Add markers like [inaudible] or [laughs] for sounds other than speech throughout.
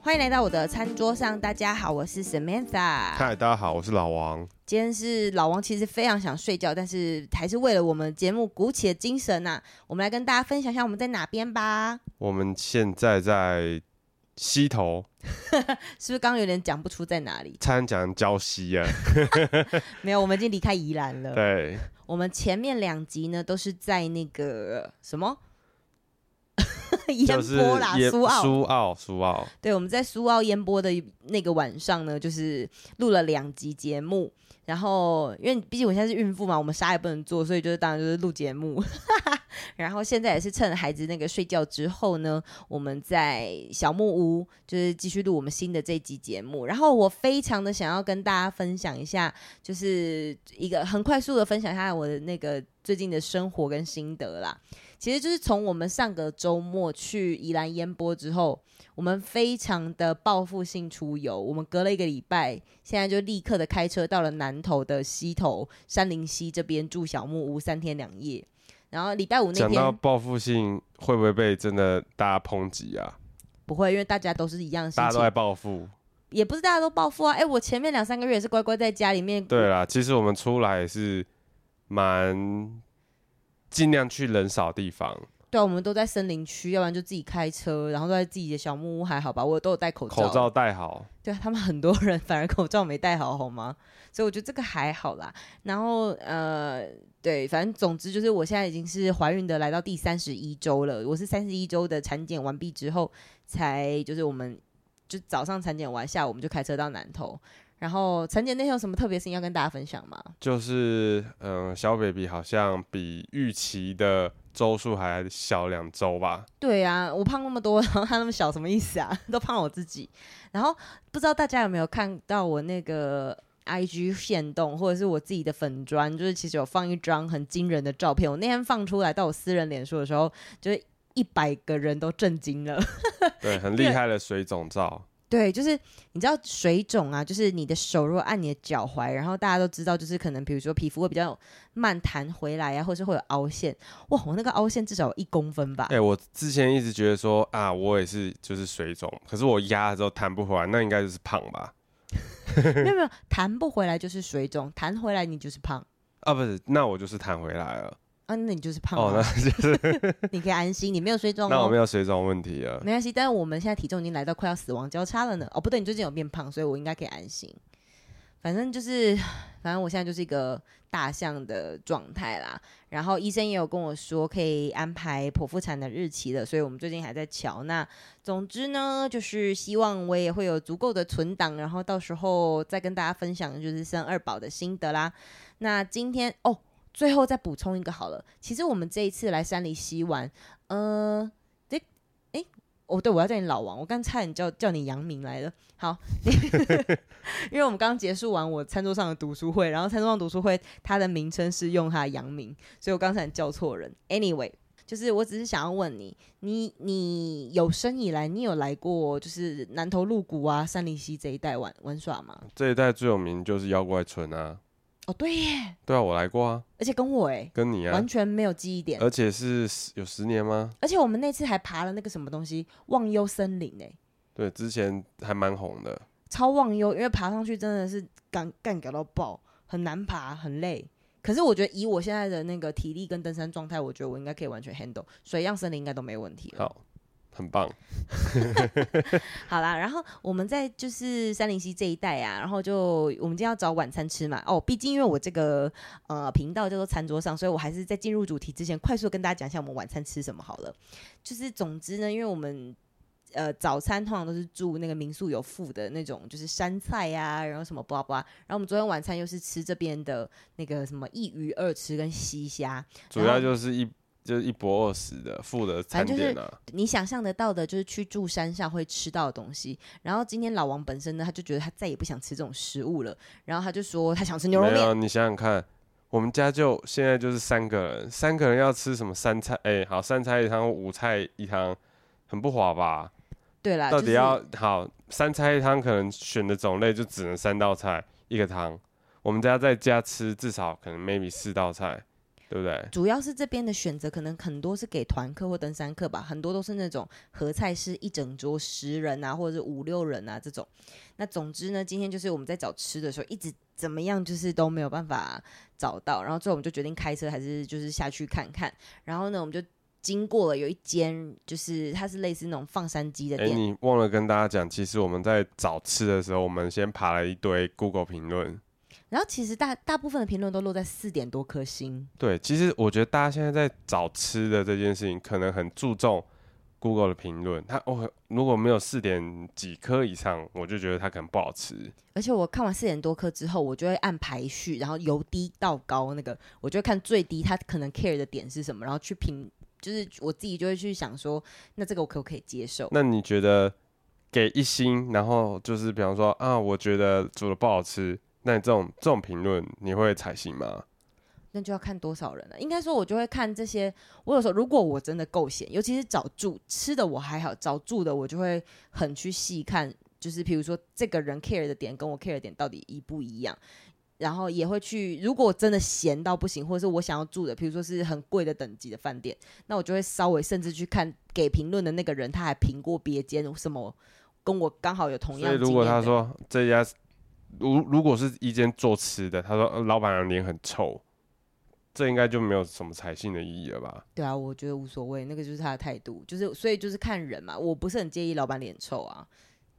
欢迎来到我的餐桌上，大家好，我是 Samantha。嗨，大家好，我是老王。今天是老王，其实非常想睡觉，但是还是为了我们节目鼓起了精神呐、啊。我们来跟大家分享一下我们在哪边吧。我们现在在溪头，[laughs] 是不是刚刚有点讲不出在哪里？差点讲礁溪啊。[laughs] 没有，我们已经离开宜兰了。对，我们前面两集呢都是在那个什么？[laughs] 烟波啦，苏澳，苏澳，苏澳。对，我们在苏澳烟波的那个晚上呢，就是录了两集节目。然后，因为毕竟我现在是孕妇嘛，我们啥也不能做，所以就是当然就是录节目。然后现在也是趁孩子那个睡觉之后呢，我们在小木屋就是继续录我们新的这集节目。然后我非常的想要跟大家分享一下，就是一个很快速的分享一下我的那个最近的生活跟心得啦。其实就是从我们上个周末去宜兰烟波之后，我们非常的报复性出游。我们隔了一个礼拜，现在就立刻的开车到了南投的溪头山林溪这边住小木屋三天两夜。然后礼拜五那天，讲到报复性，会不会被真的大家抨击啊？不会，因为大家都是一样的，大家都在报复，也不是大家都报复啊。哎，我前面两三个月也是乖乖在家里面。对啦，其实我们出来也是蛮。尽量去人少地方。对，我们都在森林区，要不然就自己开车，然后都在自己的小木屋，还好吧？我都有戴口罩，口罩戴好。对，他们很多人反而口罩没戴好，好吗？所以我觉得这个还好啦。然后呃，对，反正总之就是我现在已经是怀孕的，来到第三十一周了。我是三十一周的产检完毕之后，才就是我们就早上产检完，下午我们就开车到南投。然后陈姐那天有什么特别事情要跟大家分享吗？就是，嗯、呃，小 baby 好像比预期的周数还小两周吧？对啊，我胖那么多，[laughs] 然后他那么小，什么意思啊？[laughs] 都胖我自己。然后不知道大家有没有看到我那个 IG 限动，或者是我自己的粉砖，就是其实有放一张很惊人的照片。我那天放出来到我私人脸书的时候，就是一百个人都震惊了。[laughs] 对，很厉害的水肿照。对，就是你知道水肿啊，就是你的手如果按你的脚踝，然后大家都知道，就是可能比如说皮肤会比较慢弹回来啊，或是会有凹陷。哇，我那个凹陷至少有一公分吧？哎、欸，我之前一直觉得说啊，我也是就是水肿，可是我压了之后弹不回来，那应该就是胖吧？[laughs] 没有没有，弹不回来就是水肿，弹回来你就是胖啊？不是，那我就是弹回来了。啊，那你就是胖哦，那就是 [laughs] 你可以安心，你没有水肿哦。那我没有水肿问题啊，没关系。但是我们现在体重已经来到快要死亡交叉了呢。哦，不对，你最近有变胖，所以我应该可以安心。反正就是，反正我现在就是一个大象的状态啦。然后医生也有跟我说可以安排剖腹产的日期了，所以我们最近还在瞧。那总之呢，就是希望我也会有足够的存档，然后到时候再跟大家分享就是生二宝的心得啦。那今天哦。最后再补充一个好了，其实我们这一次来山里溪玩，呃，这，哎，哦，对，我要叫你老王，我刚差点叫叫你杨明来了。好，[laughs] 因为我们刚刚结束完我餐桌上的读书会，然后餐桌上读书会它的名称是用它的杨明，所以我刚才叫错人。Anyway，就是我只是想要问你，你你有生以来你有来过就是南投鹿谷啊、山里溪这一带玩玩耍吗？这一带最有名就是妖怪村啊。哦，对耶，对啊，我来过啊，而且跟我哎，跟你啊，完全没有记忆点，而且是有十年吗？而且我们那次还爬了那个什么东西，忘忧森林哎，对，之前还蛮红的，超忘忧，因为爬上去真的是干干搞到爆，很难爬，很累。可是我觉得以我现在的那个体力跟登山状态，我觉得我应该可以完全 handle 水漾森林，应该都没问题了。好。很棒，[laughs] 好啦，然后我们在就是三林溪这一带啊，然后就我们今天要找晚餐吃嘛。哦，毕竟因为我这个呃频道叫做餐桌上，所以我还是在进入主题之前，快速跟大家讲一下我们晚餐吃什么好了。就是总之呢，因为我们呃早餐通常都是住那个民宿有附的那种，就是山菜呀、啊，然后什么巴拉巴拉。然后我们昨天晚餐又是吃这边的那个什么一鱼二吃跟西虾，主要就是一。就是一博二十的附的餐点啊，你想象得到的，就是去住山上会吃到的东西。然后今天老王本身呢，他就觉得他再也不想吃这种食物了。然后他就说他想吃牛肉面。没有，你想想看，我们家就现在就是三个人，三个人要吃什么三菜？哎、欸，好，三菜一汤，五菜一汤，很不划吧？对啦，到底要、就是、好三菜一汤，可能选的种类就只能三道菜一个汤。我们家在家吃至少可能 maybe 四道菜。对不对？主要是这边的选择可能很多是给团客或登山客吧，很多都是那种合菜是一整桌十人啊，或者是五六人啊这种。那总之呢，今天就是我们在找吃的时候，一直怎么样就是都没有办法找到，然后最后我们就决定开车还是就是下去看看。然后呢，我们就经过了有一间，就是它是类似那种放山鸡的店。哎，你忘了跟大家讲，其实我们在找吃的时候，我们先爬了一堆 Google 评论。然后其实大大部分的评论都落在四点多颗星。对，其实我觉得大家现在在找吃的这件事情，可能很注重 Google 的评论。它哦，如果没有四点几颗以上，我就觉得它可能不好吃。而且我看完四点多颗之后，我就会按排序，然后由低到高那个，我就会看最低它可能 care 的点是什么，然后去评，就是我自己就会去想说，那这个我可不可以接受？那你觉得给一星，然后就是比方说啊，我觉得煮的不好吃。那你这种这种评论你会采信吗？那就要看多少人了。应该说，我就会看这些。我有时候如果我真的够闲，尤其是找住吃的我还好，找住的我就会很去细看，就是比如说这个人 care 的点跟我 care 的点到底一不一样。然后也会去，如果真的闲到不行，或者是我想要住的，比如说是很贵的等级的饭店，那我就会稍微甚至去看给评论的那个人他还评过别间什么，跟我刚好有同样。所以如果他说这家。如如果是一间做吃的，他说老板娘脸很臭，这应该就没有什么采信的意义了吧？对啊，我觉得无所谓，那个就是他的态度，就是所以就是看人嘛，我不是很介意老板脸臭啊，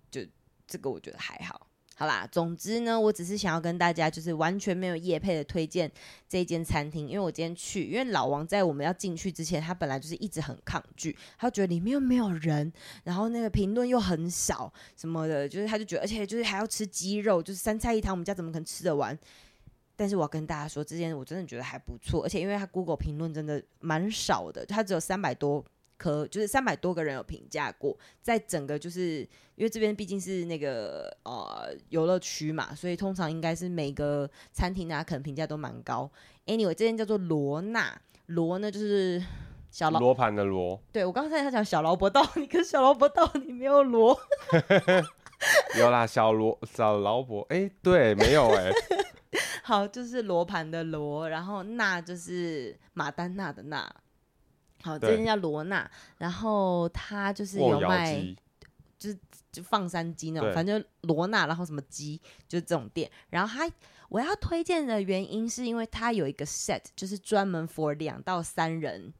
就这个我觉得还好。好啦，总之呢，我只是想要跟大家就是完全没有业配的推荐这一间餐厅，因为我今天去，因为老王在我们要进去之前，他本来就是一直很抗拒，他觉得里面又没有人，然后那个评论又很少什么的，就是他就觉得，而且就是还要吃鸡肉，就是三菜一汤，我们家怎么可能吃得完？但是我要跟大家说，这间我真的觉得还不错，而且因为他 Google 评论真的蛮少的，他只有三百多。可就是三百多个人有评价过，在整个就是因为这边毕竟是那个呃游乐区嘛，所以通常应该是每个餐厅啊可能评价都蛮高。Anyway，这间叫做罗娜，罗呢就是小罗罗盘的罗。对，我刚才他讲小萝卜道，[laughs] 你跟小萝卜道你没有罗。[laughs] 有啦，小罗小萝卜，哎、欸，对，没有哎、欸。好，就是罗盘的罗，然后娜就是马丹娜的娜。好，这间叫罗娜，然后他就是有卖，就是就放山鸡那种，反正罗娜，然后什么鸡，就是这种店。然后他我要推荐的原因是因为他有一个 set，就是专门 for 两到三人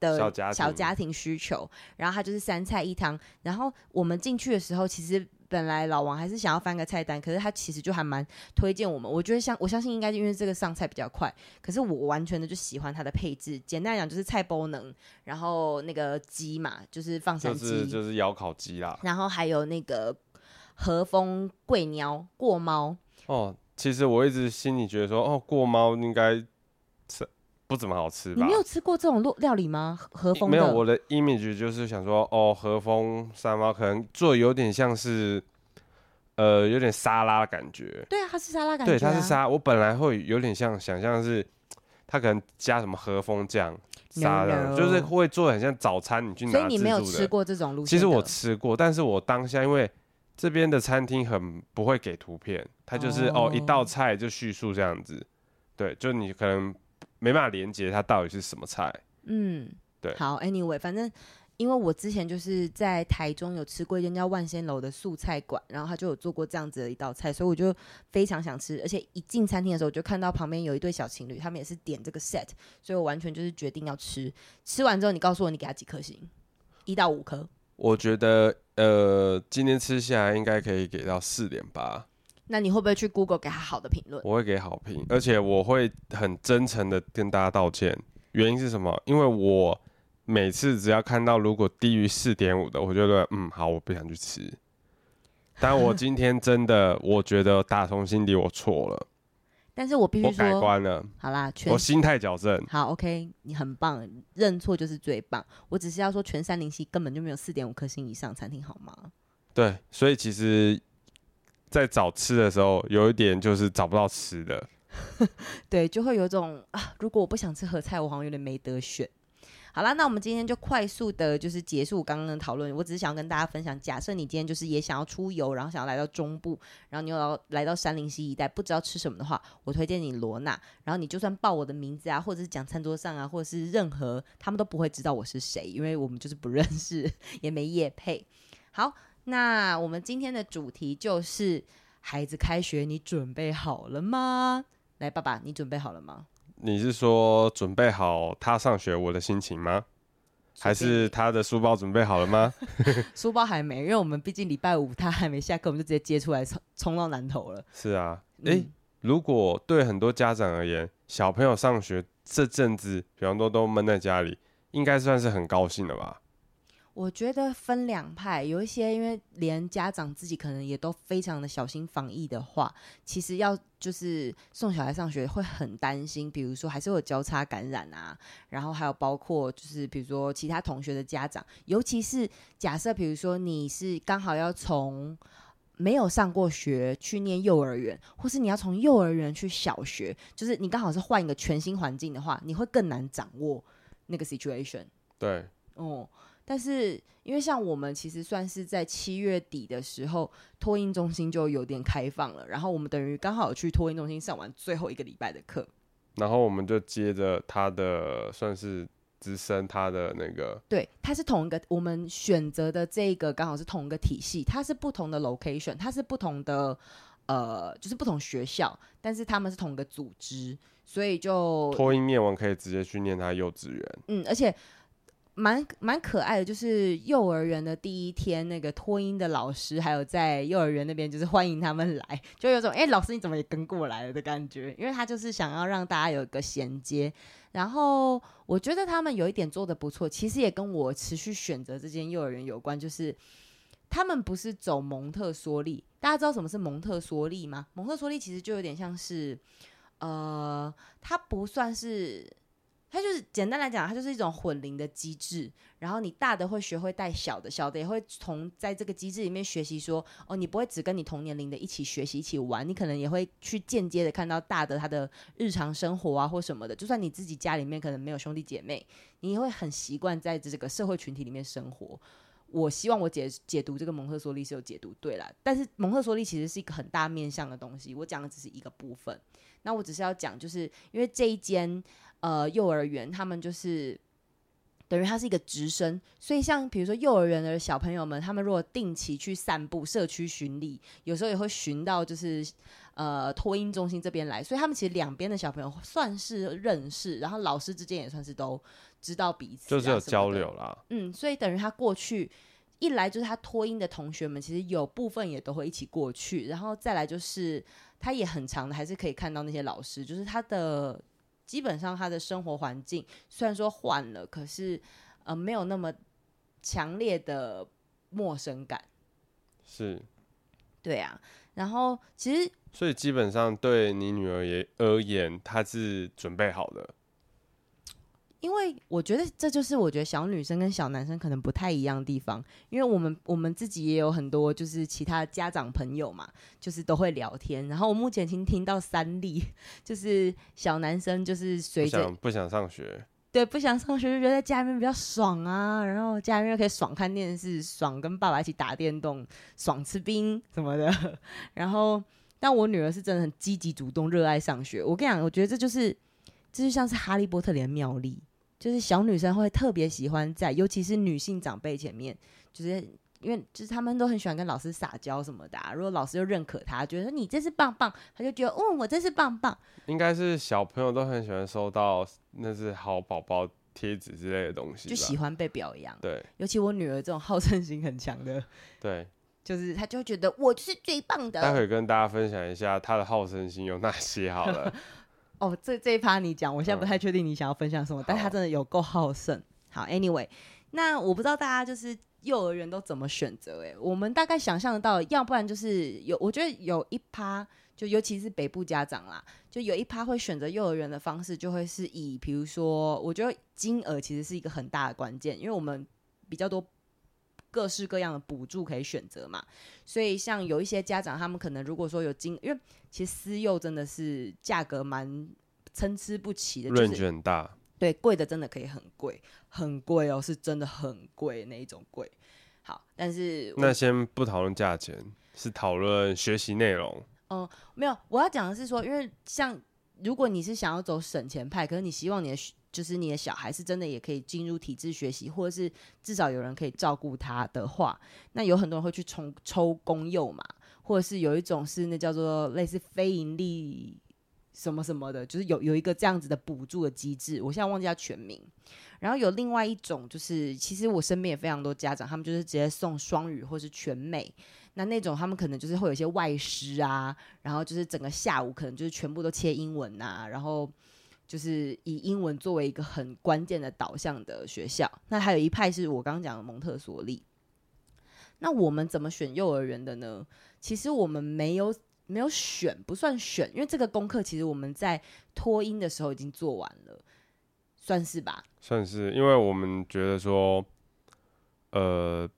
的小家庭需求。然后它就是三菜一汤。然后我们进去的时候，其实。本来老王还是想要翻个菜单，可是他其实就还蛮推荐我们。我觉得相我相信应该是因为这个上菜比较快，可是我完全的就喜欢它的配置。简单讲就是菜包能，然后那个鸡嘛，就是放山鸡，就是就是窑烤鸡啦。然后还有那个和风贵鸟过猫。哦，其实我一直心里觉得说，哦，过猫应该是。不怎么好吃吧？你没有吃过这种料理吗？和风没有，我的 image 就是想说，哦，和风山猫可能做有点像是，呃，有点沙拉的感觉。对啊，它是沙拉感觉、啊。对，它是沙。我本来会有点像想象是，它可能加什么和风酱沙拉.就是会做很像早餐你去拿。所以你没有吃过这种路线？其实我吃过，但是我当下因为这边的餐厅很不会给图片，它就是哦，哦一道菜就叙述这样子。对，就你可能。没办法连接它到底是什么菜。嗯，对。好，Anyway，反正因为我之前就是在台中有吃过一间叫万仙楼的素菜馆，然后他就有做过这样子的一道菜，所以我就非常想吃。而且一进餐厅的时候，我就看到旁边有一对小情侣，他们也是点这个 set，所以我完全就是决定要吃。吃完之后，你告诉我你给他几颗星？一到五颗？我觉得呃，今天吃下来应该可以给到四点八。那你会不会去 Google 给他好的评论？我会给好评，而且我会很真诚的跟大家道歉。原因是什么？因为我每次只要看到如果低于四点五的，我觉得嗯好，我不想去吃。但我今天真的，我觉得打从心底我错了。[laughs] 但是我必须说，我改观了。好啦，我心态矫正。好，OK，你很棒，认错就是最棒。我只是要说，全三零七根本就没有四点五颗星以上餐厅，好吗？对，所以其实。在找吃的时候，有一点就是找不到吃的，[laughs] 对，就会有种啊，如果我不想吃合菜，我好像有点没得选。好啦，那我们今天就快速的，就是结束刚刚的讨论。我只是想要跟大家分享，假设你今天就是也想要出游，然后想要来到中部，然后你又要来到山林溪一带，不知道吃什么的话，我推荐你罗娜。然后你就算报我的名字啊，或者是讲餐桌上啊，或者是任何，他们都不会知道我是谁，因为我们就是不认识，[laughs] 也没业配。好，那我们今天的主题就是孩子开学，你准备好了吗？来，爸爸，你准备好了吗？你是说准备好他上学我的心情吗？还是他的书包准备好了吗？[laughs] 书包还没，因为我们毕竟礼拜五他还没下课，我们就直接接出来冲冲到南头了。是啊，诶、欸，如果对很多家长而言，小朋友上学这阵子，比方说都闷在家里，应该算是很高兴的吧？我觉得分两派，有一些因为连家长自己可能也都非常的小心防疫的话，其实要就是送小孩上学会很担心，比如说还是有交叉感染啊，然后还有包括就是比如说其他同学的家长，尤其是假设比如说你是刚好要从没有上过学去念幼儿园，或是你要从幼儿园去小学，就是你刚好是换一个全新环境的话，你会更难掌握那个 situation。对，哦。但是，因为像我们其实算是在七月底的时候，托婴中心就有点开放了，然后我们等于刚好去托婴中心上完最后一个礼拜的课，然后我们就接着他的算是直升他的那个，对，他是同一个我们选择的这个刚好是同一个体系，它是不同的 location，它是不同的呃，就是不同学校，但是他们是同一个组织，所以就托婴念完可以直接去念他幼稚园，嗯，而且。蛮蛮可爱的，就是幼儿园的第一天，那个托婴的老师还有在幼儿园那边，就是欢迎他们来，就有种哎、老师你怎么也跟过来了的感觉。因为他就是想要让大家有一个衔接。然后我觉得他们有一点做得不错，其实也跟我持续选择这间幼儿园有关，就是他们不是走蒙特梭利。大家知道什么是蒙特梭利吗？蒙特梭利其实就有点像是，呃，它不算是。它就是简单来讲，它就是一种混龄的机制。然后你大的会学会带小的，小的也会从在这个机制里面学习说，哦，你不会只跟你同年龄的一起学习、一起玩，你可能也会去间接的看到大的他的日常生活啊或什么的。就算你自己家里面可能没有兄弟姐妹，你也会很习惯在这个社会群体里面生活。我希望我解解读这个蒙特梭利是有解读对了，但是蒙特梭利其实是一个很大面向的东西，我讲的只是一个部分。那我只是要讲，就是因为这一间。呃，幼儿园他们就是等于它是一个直升，所以像比如说幼儿园的小朋友们，他们如果定期去散步、社区巡礼，有时候也会巡到就是呃托婴中心这边来，所以他们其实两边的小朋友算是认识，然后老师之间也算是都知道彼此，就是有交流啦。嗯，所以等于他过去一来就是他托音的同学们，其实有部分也都会一起过去，然后再来就是他也很长的，还是可以看到那些老师，就是他的。基本上他的生活环境虽然说换了，可是呃没有那么强烈的陌生感。是，对啊。然后其实，所以基本上对你女儿也而言，她是准备好的。因为我觉得这就是我觉得小女生跟小男生可能不太一样的地方，因为我们我们自己也有很多就是其他家长朋友嘛，就是都会聊天。然后我目前听听到三例，就是小男生就是随着不想不想上学，对，不想上学就觉得在家里面比较爽啊，然后家里面又可以爽看电视，爽跟爸爸一起打电动，爽吃冰什么的。[laughs] 然后但我女儿是真的很积极主动，热爱上学。我跟你讲，我觉得这就是这就像是哈利波特里的妙丽。就是小女生会特别喜欢在，尤其是女性长辈前面，就是因为就是他们都很喜欢跟老师撒娇什么的啊。如果老师又认可她，觉得你真是棒棒，她就觉得哦，我真是棒棒。应该是小朋友都很喜欢收到那是好宝宝贴纸之类的东西，就喜欢被表扬。对，尤其我女儿这种好胜心很强的，对，就是她就会觉得我是最棒的。待会跟大家分享一下她的好胜心有哪些好了。[laughs] 哦，这这一趴你讲，我现在不太确定你想要分享什么，嗯、但他真的有够好胜。好，Anyway，那我不知道大家就是幼儿园都怎么选择？哎，我们大概想象得到，要不然就是有，我觉得有一趴，就尤其是北部家长啦，就有一趴会选择幼儿园的方式，就会是以，比如说，我觉得金额其实是一个很大的关键，因为我们比较多。各式各样的补助可以选择嘛，所以像有一些家长，他们可能如果说有金，因为其实私幼真的是价格蛮参差不齐的，论据很大。对，贵的真的可以很贵，很贵哦，是真的很贵那一种贵。好，但是那先不讨论价钱，是讨论学习内容。嗯，没有，我要讲的是说，因为像如果你是想要走省钱派，可是你希望你的就是你的小孩是真的也可以进入体制学习，或者是至少有人可以照顾他的话，那有很多人会去抽抽公幼嘛，或者是有一种是那叫做类似非盈利。什么什么的，就是有有一个这样子的补助的机制，我现在忘记它全名。然后有另外一种，就是其实我身边也非常多家长，他们就是直接送双语或是全美。那那种他们可能就是会有一些外师啊，然后就是整个下午可能就是全部都切英文啊，然后就是以英文作为一个很关键的导向的学校。那还有一派是我刚刚讲的蒙特梭利。那我们怎么选幼儿园的呢？其实我们没有。没有选，不算选，因为这个功课其实我们在托音的时候已经做完了，算是吧？算是，因为我们觉得说，呃，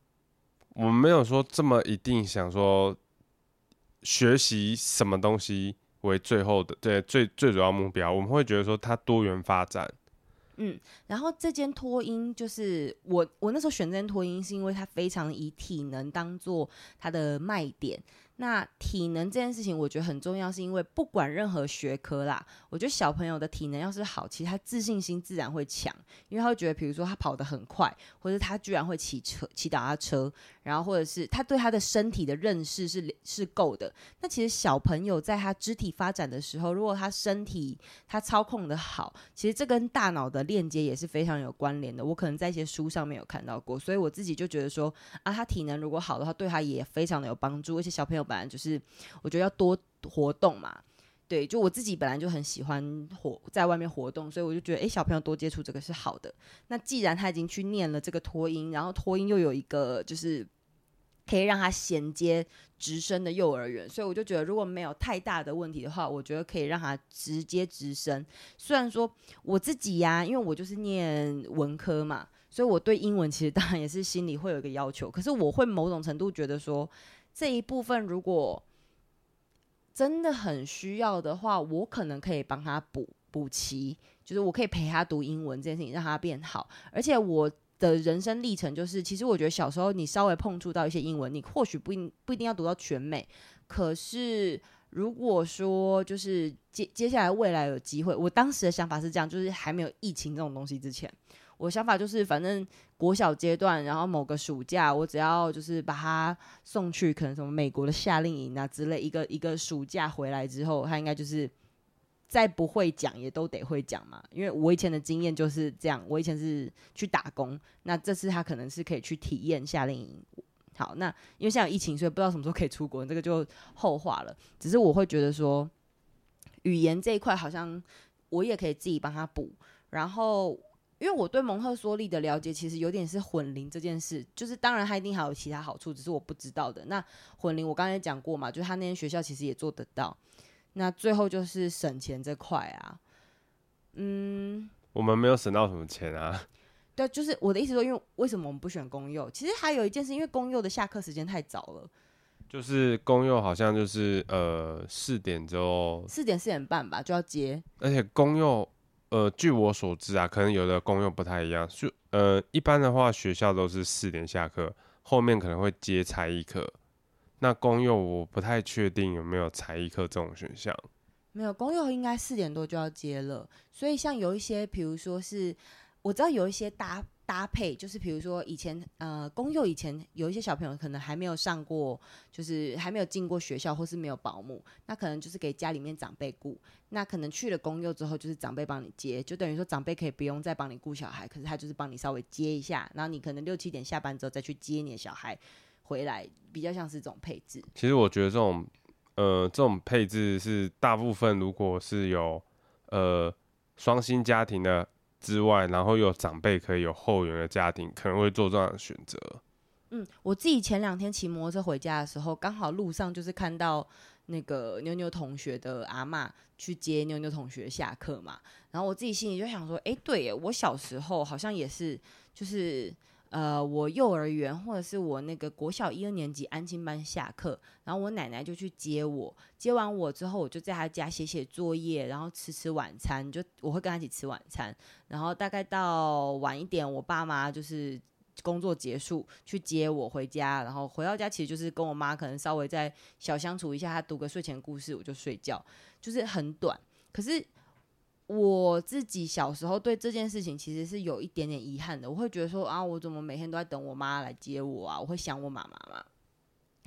我们没有说这么一定想说学习什么东西为最后的对最最主要目标，我们会觉得说它多元发展。嗯，然后这间托婴就是我我那时候选这间托婴，是因为它非常以体能当做它的卖点。那体能这件事情，我觉得很重要，是因为不管任何学科啦，我觉得小朋友的体能要是好，其实他自信心自然会强，因为他会觉得，比如说他跑得很快，或者他居然会骑车、骑脚踏车，然后或者是他对他的身体的认识是是够的。那其实小朋友在他肢体发展的时候，如果他身体他操控的好，其实这跟大脑的链接也是非常有关联的。我可能在一些书上面有看到过，所以我自己就觉得说，啊，他体能如果好的话，对他也非常的有帮助，而且小朋友。反正就是，我觉得要多活动嘛，对，就我自己本来就很喜欢活在外面活动，所以我就觉得，诶，小朋友多接触这个是好的。那既然他已经去念了这个托婴，然后托婴又有一个就是可以让他衔接直升的幼儿园，所以我就觉得，如果没有太大的问题的话，我觉得可以让他直接直升。虽然说我自己呀、因为我就是念文科嘛，所以我对英文其实当然也是心里会有一个要求，可是我会某种程度觉得说。这一部分如果真的很需要的话，我可能可以帮他补补齐，就是我可以陪他读英文这件事情，让他变好。而且我的人生历程就是，其实我觉得小时候你稍微碰触到一些英文，你或许不一不一定要读到全美，可是如果说就是接接下来未来有机会，我当时的想法是这样，就是还没有疫情这种东西之前。我想法就是，反正国小阶段，然后某个暑假，我只要就是把他送去，可能什么美国的夏令营啊之类，一个一个暑假回来之后，他应该就是再不会讲也都得会讲嘛。因为我以前的经验就是这样，我以前是去打工，那这次他可能是可以去体验夏令营。好，那因为现在有疫情，所以不知道什么时候可以出国，这个就后话了。只是我会觉得说，语言这一块好像我也可以自己帮他补，然后。因为我对蒙特梭利的了解其实有点是混龄这件事，就是当然它一定还有其他好处，只是我不知道的。那混龄我刚才讲过嘛，就是他那间学校其实也做得到。那最后就是省钱这块啊，嗯，我们没有省到什么钱啊。[laughs] 对，就是我的意思说，因为为什么我们不选公幼？其实还有一件事，因为公幼的下课时间太早了，就是公幼好像就是呃四点之后，四点四点半吧就要接，而且公幼。呃，据我所知啊，可能有的公幼不太一样。就呃，一般的话，学校都是四点下课，后面可能会接才艺课。那公幼我不太确定有没有才艺课这种选项。没有，公幼应该四点多就要接了。所以像有一些，比如说是，我知道有一些搭。搭配就是，比如说以前呃，公幼以前有一些小朋友可能还没有上过，就是还没有进过学校，或是没有保姆，那可能就是给家里面长辈雇。那可能去了公幼之后，就是长辈帮你接，就等于说长辈可以不用再帮你雇小孩，可是他就是帮你稍微接一下，然后你可能六七点下班之后再去接你的小孩回来，比较像是这种配置。其实我觉得这种呃这种配置是大部分如果是有呃双薪家庭的。之外，然后有长辈可以有后援的家庭，可能会做这样的选择。嗯，我自己前两天骑摩托车回家的时候，刚好路上就是看到那个妞妞同学的阿嬷去接妞妞同学下课嘛，然后我自己心里就想说，哎，对耶，我小时候好像也是，就是呃，我幼儿园或者是我那个国小一二年级安亲班下课，然后我奶奶就去接我，接完我之后，我就在她家写写作业，然后吃吃晚餐，就我会跟她一起吃晚餐，然后大概到晚一点，我爸妈就是工作结束去接我回家，然后回到家其实就是跟我妈可能稍微再小相处一下，她读个睡前故事，我就睡觉，就是很短，可是。我自己小时候对这件事情其实是有一点点遗憾的，我会觉得说啊，我怎么每天都在等我妈来接我啊？我会想我妈妈嘛。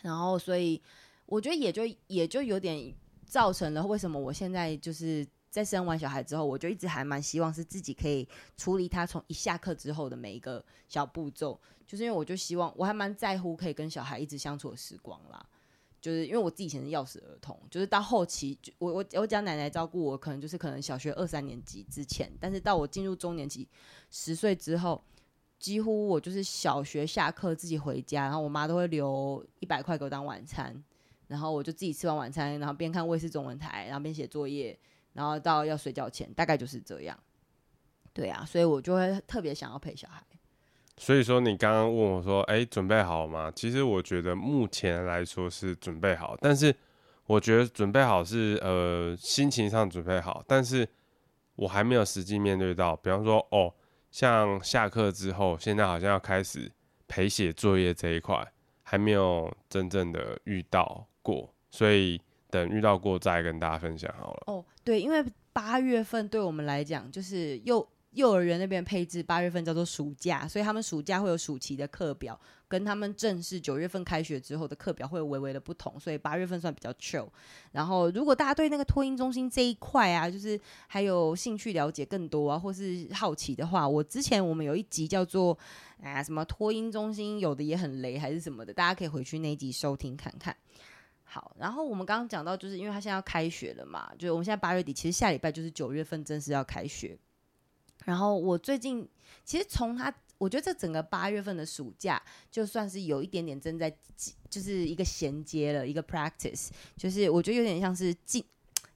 然后，所以我觉得也就也就有点造成了为什么我现在就是在生完小孩之后，我就一直还蛮希望是自己可以处理他从一下课之后的每一个小步骤，就是因为我就希望我还蛮在乎可以跟小孩一直相处的时光啦。就是因为我自己以前是钥匙儿童，就是到后期，我我我讲奶奶照顾我，可能就是可能小学二三年级之前，但是到我进入中年级十岁之后，几乎我就是小学下课自己回家，然后我妈都会留一百块给我当晚餐，然后我就自己吃完晚餐，然后边看卫视中文台，然后边写作业，然后到要睡觉前，大概就是这样。对啊，所以我就会特别想要陪小孩。所以说，你刚刚问我说：“哎、准备好了吗？”其实我觉得目前来说是准备好，但是我觉得准备好是呃心情上准备好，但是我还没有实际面对到。比方说，哦，像下课之后，现在好像要开始陪写作业这一块，还没有真正的遇到过，所以等遇到过再跟大家分享好了。哦，对，因为八月份对我们来讲就是又。幼儿园那边配置八月份叫做暑假，所以他们暑假会有暑期的课表，跟他们正式九月份开学之后的课表会有微微的不同，所以八月份算比较 chill。然后，如果大家对那个托婴中心这一块啊，就是还有兴趣了解更多啊，或是好奇的话，我之前我们有一集叫做啊什么托婴中心有的也很雷还是什么的，大家可以回去那一集收听看看。好，然后我们刚刚讲到，就是因为他现在要开学了嘛，就我们现在八月底，其实下礼拜就是九月份正式要开学。然后我最近其实从他，我觉得这整个八月份的暑假，就算是有一点点正在，就是一个衔接了一个 practice，就是我觉得有点像是进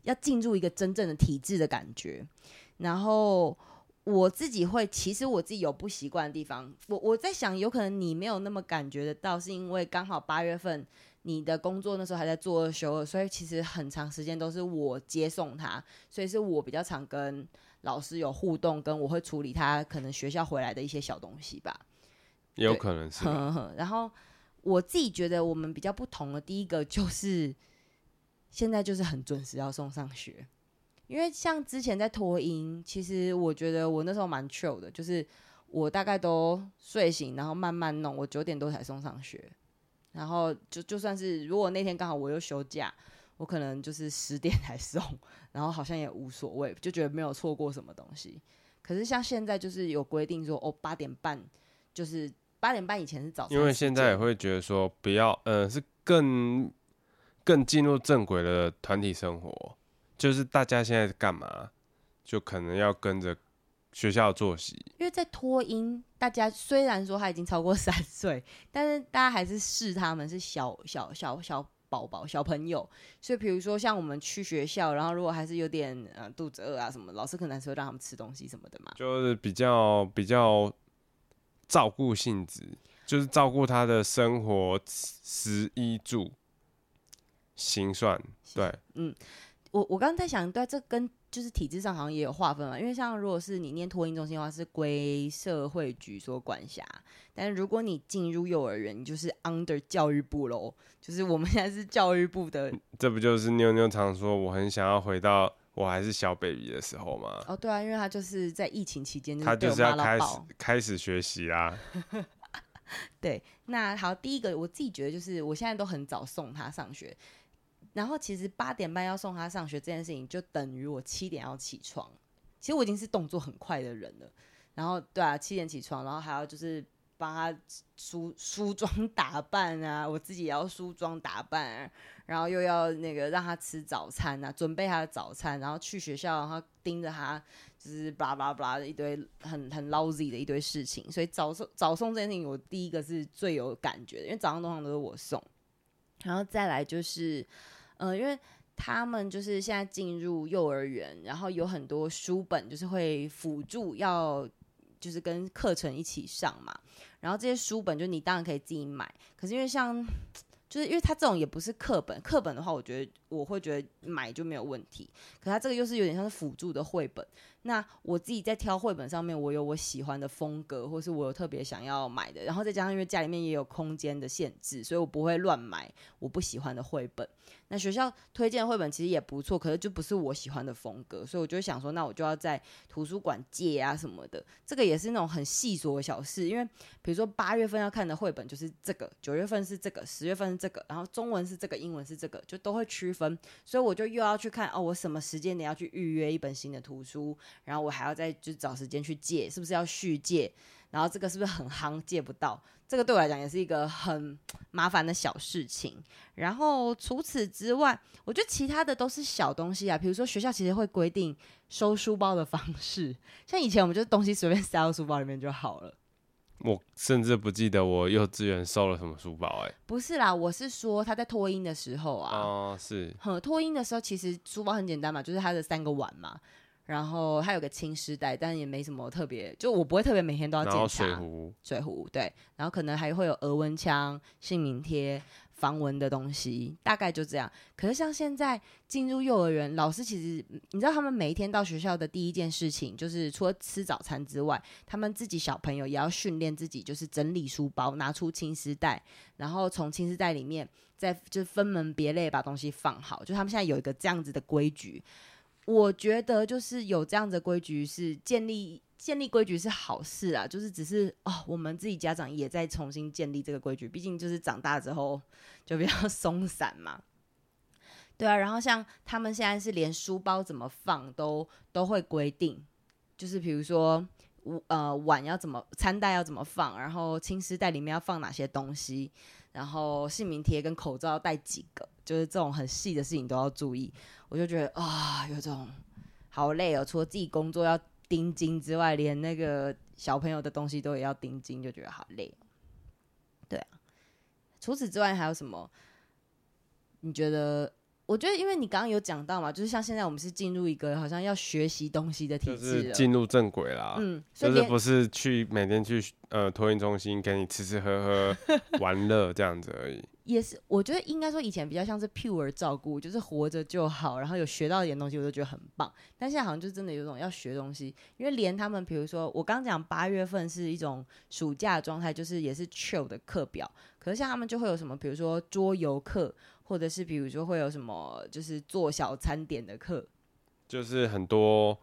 要进入一个真正的体制的感觉。然后我自己会，其实我自己有不习惯的地方，我我在想，有可能你没有那么感觉得到，是因为刚好八月份你的工作那时候还在做二休二，所以其实很长时间都是我接送他，所以是我比较常跟。老师有互动，跟我会处理他可能学校回来的一些小东西吧，也有可能是。[laughs] 然后我自己觉得我们比较不同的第一个就是，现在就是很准时要送上学，因为像之前在托婴，其实我觉得我那时候蛮 chill 的，就是我大概都睡醒，然后慢慢弄，我九点多才送上学，然后就就算是如果那天刚好我又休假。我可能就是十点才送，然后好像也无所谓，就觉得没有错过什么东西。可是像现在就是有规定说，哦，八点半就是八点半以前是早上。因为现在也会觉得说，不要，呃，是更更进入正轨的团体生活，就是大家现在干嘛，就可能要跟着学校作息。因为在托婴，大家虽然说他已经超过三岁，但是大家还是视他们是小小小小。小宝宝小朋友，所以比如说像我们去学校，然后如果还是有点呃肚子饿啊什么，老师可能还是会让他们吃东西什么的嘛。就是比较比较照顾性质，就是照顾他的生活食衣住行算。对，嗯，我我刚刚在想，对，这跟。就是体制上好像也有划分嘛，因为像如果是你念托婴中心的话，是归社会局所管辖；但是如果你进入幼儿园，你就是 under 教育部喽。就是我们现在是教育部的，这不就是妞妞常说我很想要回到我还是小 baby 的时候吗？哦，对啊，因为他就是在疫情期间，他就是要开始开始学习啊。[laughs] 对，那好，第一个我自己觉得就是我现在都很早送他上学。然后其实八点半要送他上学这件事情，就等于我七点要起床。其实我已经是动作很快的人了。然后对啊，七点起床，然后还要就是帮他梳梳妆打扮啊，我自己也要梳妆打扮啊，然后又要那个让他吃早餐啊，准备他的早餐，然后去学校，然后盯着他，就是巴拉巴拉巴拉的一堆很很 lousy 的一堆事情。所以早送早送这件事情，我第一个是最有感觉的，因为早上通常都是我送，然后再来就是。嗯、因为他们就是现在进入幼儿园，然后有很多书本就是会辅助要就是跟课程一起上嘛。然后这些书本就你当然可以自己买，可是因为像。就是因为他这种也不是课本，课本的话，我觉得我会觉得买就没有问题。可他这个又是有点像是辅助的绘本。那我自己在挑绘本上面，我有我喜欢的风格，或是我有特别想要买的。然后再加上因为家里面也有空间的限制，所以我不会乱买我不喜欢的绘本。那学校推荐的绘本其实也不错，可是就不是我喜欢的风格，所以我就想说，那我就要在图书馆借啊什么的。这个也是那种很细琐的小事，因为比如说八月份要看的绘本就是这个，九月份是这个，十月份是这个，然后中文是这个，英文是这个，就都会区分。所以我就又要去看哦，我什么时间点要去预约一本新的图书，然后我还要再就找时间去借，是不是要续借？然后这个是不是很夯，借不到？这个对我来讲也是一个很麻烦的小事情。然后除此之外，我觉得其他的都是小东西啊。比如说学校其实会规定收书包的方式，像以前我们就东西随便塞到书包里面就好了。我甚至不记得我幼稚园收了什么书包哎、欸。不是啦，我是说他在托音的时候啊。哦，是。哼，托婴的时候其实书包很简单嘛，就是他的三个碗嘛。然后还有个轻丝带，但也没什么特别，就我不会特别每天都要检查。水壶，水壶对，然后可能还会有额温枪、姓名贴、防蚊的东西，大概就这样。可是像现在进入幼儿园，老师其实你知道，他们每一天到学校的第一件事情，就是除了吃早餐之外，他们自己小朋友也要训练自己，就是整理书包，拿出轻丝带，然后从轻丝带里面再就分门别类把东西放好，就他们现在有一个这样子的规矩。我觉得就是有这样的规矩是建立建立规矩是好事啊，就是只是哦，我们自己家长也在重新建立这个规矩，毕竟就是长大之后就比较 [laughs] 松散嘛。对啊，然后像他们现在是连书包怎么放都都会规定，就是比如说呃碗要怎么餐袋要怎么放，然后轻丝袋里面要放哪些东西，然后姓名贴跟口罩要带几个，就是这种很细的事情都要注意。我就觉得啊，有种好累哦。除了自己工作要盯紧之外，连那个小朋友的东西都也要盯紧，就觉得好累。对啊，除此之外还有什么？你觉得？我觉得，因为你刚刚有讲到嘛，就是像现在我们是进入一个好像要学习东西的体制，就是进入正轨啦。嗯，就是不是去每天去呃托运中心给你吃吃喝喝 [laughs] 玩乐这样子而已。也是，我觉得应该说以前比较像是 pure 照顾，就是活着就好，然后有学到一点东西，我都觉得很棒。但现在好像就真的有种要学东西，因为连他们，比如说我刚讲八月份是一种暑假状态，就是也是 chill 的课表，可是像他们就会有什么，比如说桌游课。或者是比如说会有什么，就是做小餐点的课，就是很多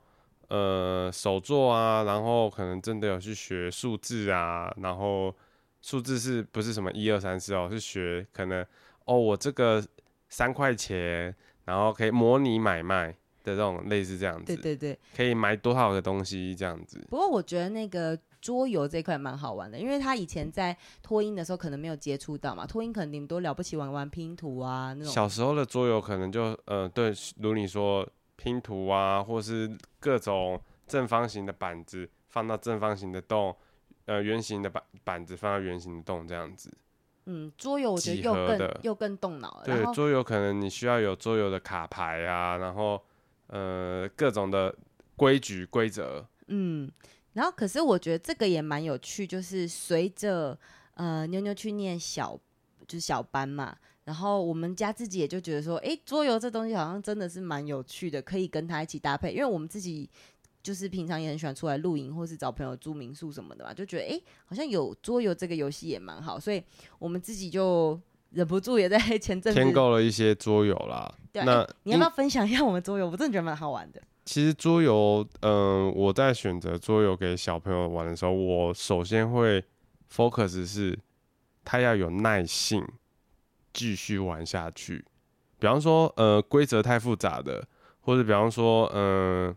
呃手作啊，然后可能真的有去学数字啊，然后数字是不是什么一二三四哦，是学可能哦我这个三块钱，然后可以模拟买卖的这种类似这样子，对对对，可以买多少个东西这样子。不过我觉得那个。桌游这块蛮好玩的，因为他以前在托音的时候可能没有接触到嘛，托音可能你们都了不起玩玩拼图啊那种。小时候的桌游可能就呃对，如你说拼图啊，或是各种正方形的板子放到正方形的洞，呃圆形的板板子放到圆形的洞这样子。嗯，桌游我觉得又更又更动脑了。对，桌游可能你需要有桌游的卡牌啊，然后呃各种的规矩规则。嗯。然后，可是我觉得这个也蛮有趣，就是随着呃妞妞去念小，就是小班嘛。然后我们家自己也就觉得说，哎，桌游这东西好像真的是蛮有趣的，可以跟他一起搭配。因为我们自己就是平常也很喜欢出来露营，或是找朋友住民宿什么的嘛，就觉得哎，好像有桌游这个游戏也蛮好，所以我们自己就忍不住也在前阵子添购了一些桌游啦。对，那你要不要分享一下我们桌游？我真的觉得蛮好玩的。其实桌游，嗯、我在选择桌游给小朋友玩的时候，我首先会 focus 是，他要有耐性继续玩下去。比方说，呃，规则太复杂的，或者比方说，嗯、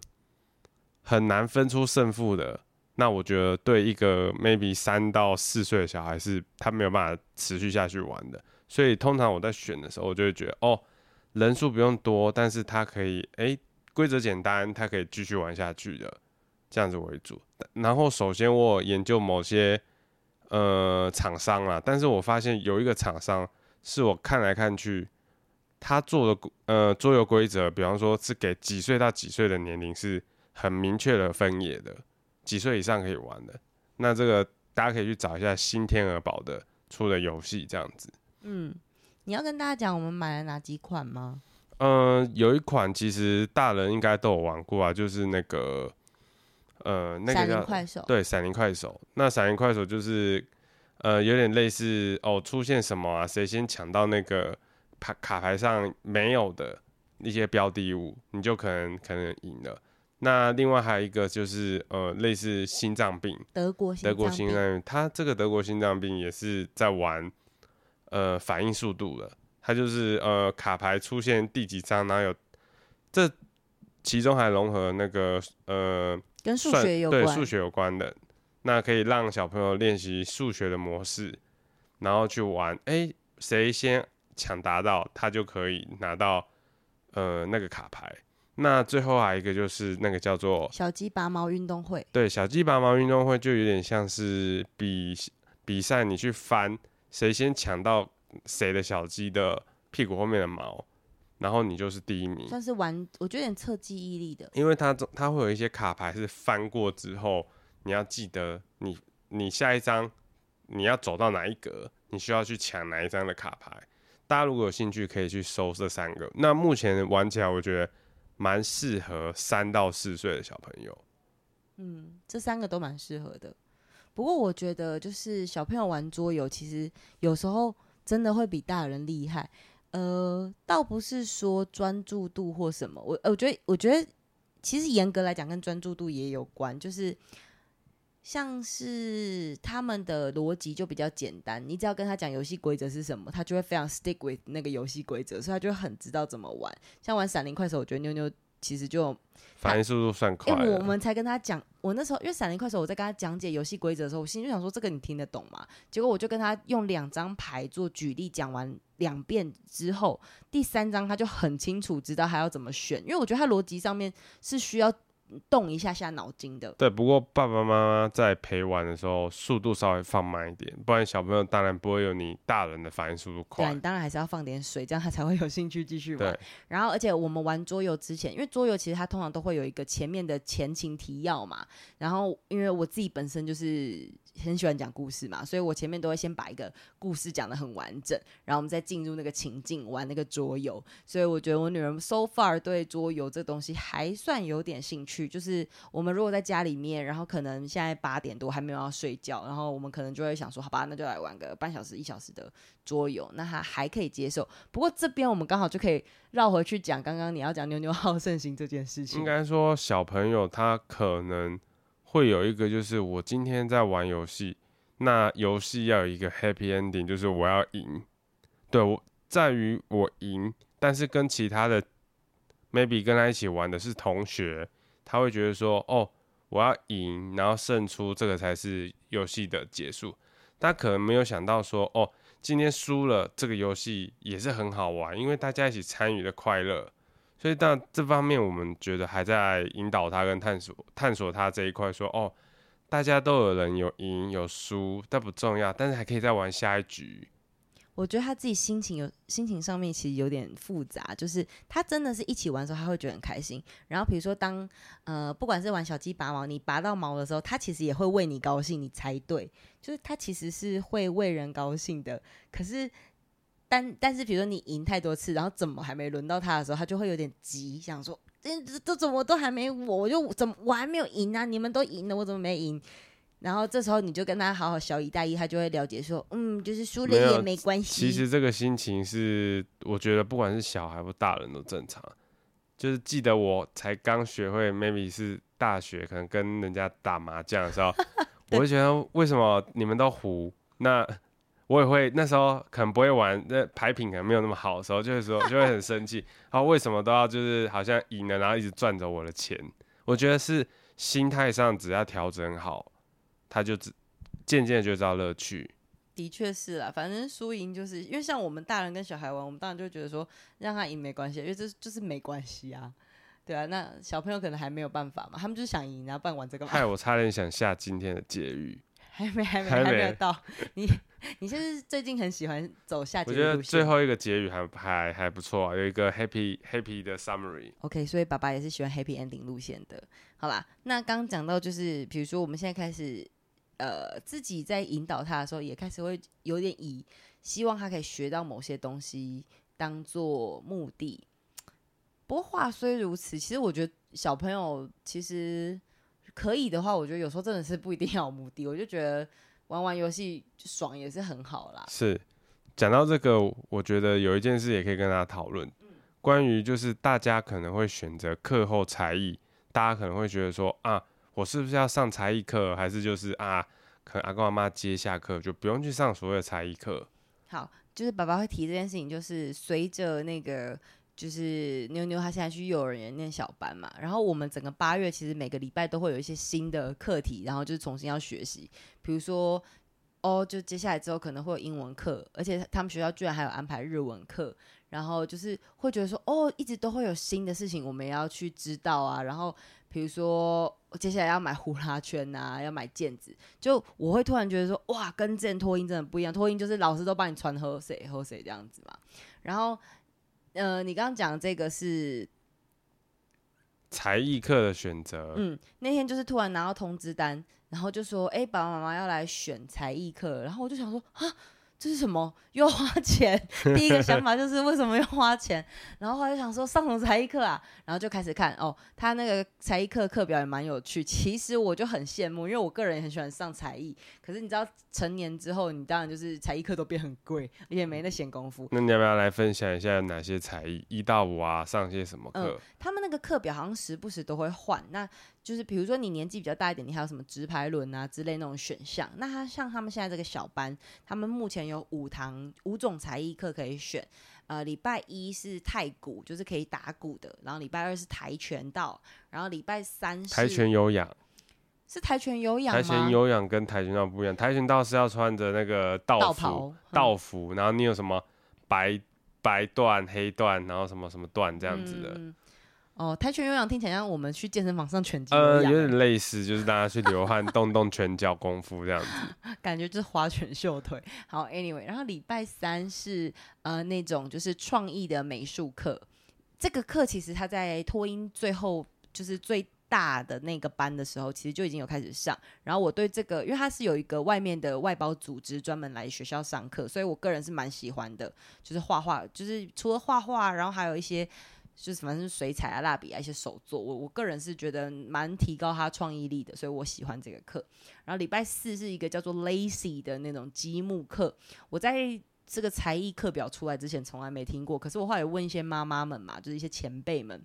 很难分出胜负的，那我觉得对一个 maybe 三到四岁的小孩是他没有办法持续下去玩的。所以通常我在选的时候，我就会觉得，哦，人数不用多，但是他可以，哎。规则简单，他可以继续玩下去的，这样子为主。然后，首先我研究某些呃厂商啦，但是我发现有一个厂商是我看来看去，他做的呃桌游规则，比方说是给几岁到几岁的年龄是很明确的分野的，几岁以上可以玩的。那这个大家可以去找一下新天鹅堡的出的游戏这样子。嗯，你要跟大家讲我们买了哪几款吗？嗯、呃，有一款其实大人应该都有玩过啊，就是那个呃那个叫快手，对，闪灵快手。那闪灵快手就是呃有点类似哦，出现什么啊，谁先抢到那个牌卡牌上没有的一些标的物，你就可能可能赢了。那另外还有一个就是呃类似心脏病，德国德国心脏病，它这个德国心脏病也是在玩呃反应速度的。它就是呃卡牌出现第几张，然后有这其中还融合那个呃跟数学有关，对数学有关的，那可以让小朋友练习数学的模式，然后去玩。哎，谁先抢答到，他就可以拿到呃那个卡牌。那最后还有一个就是那个叫做小鸡拔毛运动会，对，小鸡拔毛运动会就有点像是比比赛，你去翻谁先抢到。谁的小鸡的屁股后面的毛，然后你就是第一名。算是玩，我觉得有点测记忆力的。因为它它会有一些卡牌是翻过之后，你要记得你你下一张你要走到哪一格，你需要去抢哪一张的卡牌。大家如果有兴趣，可以去搜这三个。那目前玩起来，我觉得蛮适合三到四岁的小朋友。嗯，这三个都蛮适合的。不过我觉得，就是小朋友玩桌游，其实有时候。真的会比大人厉害，呃，倒不是说专注度或什么，我我觉得，我觉得其实严格来讲跟专注度也有关，就是像是他们的逻辑就比较简单，你只要跟他讲游戏规则是什么，他就会非常 stick with 那个游戏规则，所以他就很知道怎么玩。像玩闪灵快手，我觉得妞妞其实就。反应速度算快，因为我们才跟他讲，我那时候因为闪灵快手，我在跟他讲解游戏规则的时候，我心里就想说这个你听得懂吗？结果我就跟他用两张牌做举例，讲完两遍之后，第三张他就很清楚知道他要怎么选，因为我觉得他逻辑上面是需要。动一下下脑筋的，对。不过爸爸妈妈在陪玩的时候，速度稍微放慢一点，不然小朋友当然不会有你大人的反应速度快。对，你当然还是要放点水，这样他才会有兴趣继续玩。然后，而且我们玩桌游之前，因为桌游其实它通常都会有一个前面的前情提要嘛。然后，因为我自己本身就是。很喜欢讲故事嘛，所以我前面都会先把一个故事讲得很完整，然后我们再进入那个情境玩那个桌游。所以我觉得我女儿 so far 对桌游这东西还算有点兴趣。就是我们如果在家里面，然后可能现在八点多还没有要睡觉，然后我们可能就会想说，好吧，那就来玩个半小时一小时的桌游，那她还可以接受。不过这边我们刚好就可以绕回去讲刚刚你要讲妞妞好胜心这件事情。应该说小朋友他可能。会有一个，就是我今天在玩游戏，那游戏要有一个 happy ending，就是我要赢。对，我在于我赢，但是跟其他的 maybe 跟他一起玩的是同学，他会觉得说，哦，我要赢，然后胜出，这个才是游戏的结束。他可能没有想到说，哦，今天输了，这个游戏也是很好玩，因为大家一起参与的快乐。所以，但这方面我们觉得还在引导他跟探索探索他这一块，说哦，大家都有人有赢有输，但不重要，但是还可以再玩下一局。我觉得他自己心情有心情上面其实有点复杂，就是他真的是一起玩的时候，他会觉得很开心。然后比如说当呃不管是玩小鸡拔毛，你拔到毛的时候，他其实也会为你高兴，你猜对，就是他其实是会为人高兴的。可是。但但是，比如说你赢太多次，然后怎么还没轮到他的时候，他就会有点急，想说：“这这都怎么都还没我，我就怎么我还没有赢啊？你们都赢了，我怎么没赢？”然后这时候你就跟他好好小以大意，他就会了解说：“嗯，就是输了也没关系。”其实这个心情是，我觉得不管是小孩或大人都正常。就是记得我才刚学会，maybe 是大学，可能跟人家打麻将的时候，[laughs] 我会觉得为什么你们都胡那。我也会那时候可能不会玩，那牌品可能没有那么好的时候，就会说就会很生气，[laughs] 然后为什么都要就是好像赢了，然后一直赚着我的钱？我觉得是心态上只要调整好，他就只渐渐就知道乐趣。的确是啦，反正输赢就是因为像我们大人跟小孩玩，我们当然就觉得说让他赢没关系，因为这就是没关系啊，对啊。那小朋友可能还没有办法嘛，他们就是想赢，然后不然玩这个嘛。害我差点想下今天的结语。[laughs] 还没还没还没有到，你 [laughs] 你是不是最近很喜欢走下结语？我觉得最后一个结语还还还不错，有一个 happy happy 的 summary。OK，所以爸爸也是喜欢 happy ending 路线的。好啦，那刚讲到就是，比如说我们现在开始，呃，自己在引导他的时候，也开始会有点以希望他可以学到某些东西当做目的。不过话虽如此，其实我觉得小朋友其实可以的话，我觉得有时候真的是不一定要有目的。我就觉得。玩玩游戏爽也是很好啦。是，讲到这个，我觉得有一件事也可以跟大家讨论，嗯、关于就是大家可能会选择课后才艺，大家可能会觉得说啊，我是不是要上才艺课，还是就是啊，可能阿公阿妈接下课就不用去上所谓的才艺课？好，就是爸爸会提这件事情，就是随着那个。就是妞妞，她现在去幼儿园念小班嘛，然后我们整个八月其实每个礼拜都会有一些新的课题，然后就是重新要学习。比如说，哦，就接下来之后可能会有英文课，而且他们学校居然还有安排日文课，然后就是会觉得说，哦，一直都会有新的事情我们要去知道啊。然后比如说接下来要买呼啦圈啊，要买毽子，就我会突然觉得说，哇，跟之前托婴真的不一样，托婴就是老师都帮你传喝水喝水这样子嘛，然后。呃，你刚刚讲这个是才艺课的选择。嗯，那天就是突然拿到通知单，然后就说，哎，爸爸妈妈要来选才艺课，然后我就想说，啊。这是什么？又花钱？[laughs] 第一个想法就是为什么要花钱？[laughs] 然后后来就想说上什么才艺课啊？然后就开始看哦，他那个才艺课课表也蛮有趣。其实我就很羡慕，因为我个人也很喜欢上才艺。可是你知道，成年之后，你当然就是才艺课都变很贵，也没那闲工夫。那你要不要来分享一下有哪些才艺？一到五啊，上些什么课？嗯，他们那个课表好像时不时都会换。那就是比如说你年纪比较大一点，你还有什么直排轮啊之类那种选项。那他像他们现在这个小班，他们目前有五堂五种才艺课可以选。呃，礼拜一是太鼓，就是可以打鼓的。然后礼拜二是跆拳道。然后礼拜三是跆拳有氧。是跆拳有氧？跆拳有氧跟跆拳道不一样。跆拳道是要穿着那个道服，道袍，道服。然后你有什么白白段、黑段，然后什么什么段这样子的。嗯哦，跆拳有氧听起来像我们去健身房上拳击，呃，有点类似，就是大家去流汗、动动拳脚功夫这样子，[laughs] 感觉就是花拳绣腿。好，Anyway，然后礼拜三是呃那种就是创意的美术课，这个课其实他在托音最后就是最大的那个班的时候，其实就已经有开始上。然后我对这个，因为他是有一个外面的外包组织专门来学校上课，所以我个人是蛮喜欢的，就是画画，就是除了画画，然后还有一些。就是反正是水彩啊、蜡笔啊一些手作，我我个人是觉得蛮提高他创意力的，所以我喜欢这个课。然后礼拜四是一个叫做 Lazy 的那种积木课，我在这个才艺课表出来之前从来没听过，可是我后来问一些妈妈们嘛，就是一些前辈们。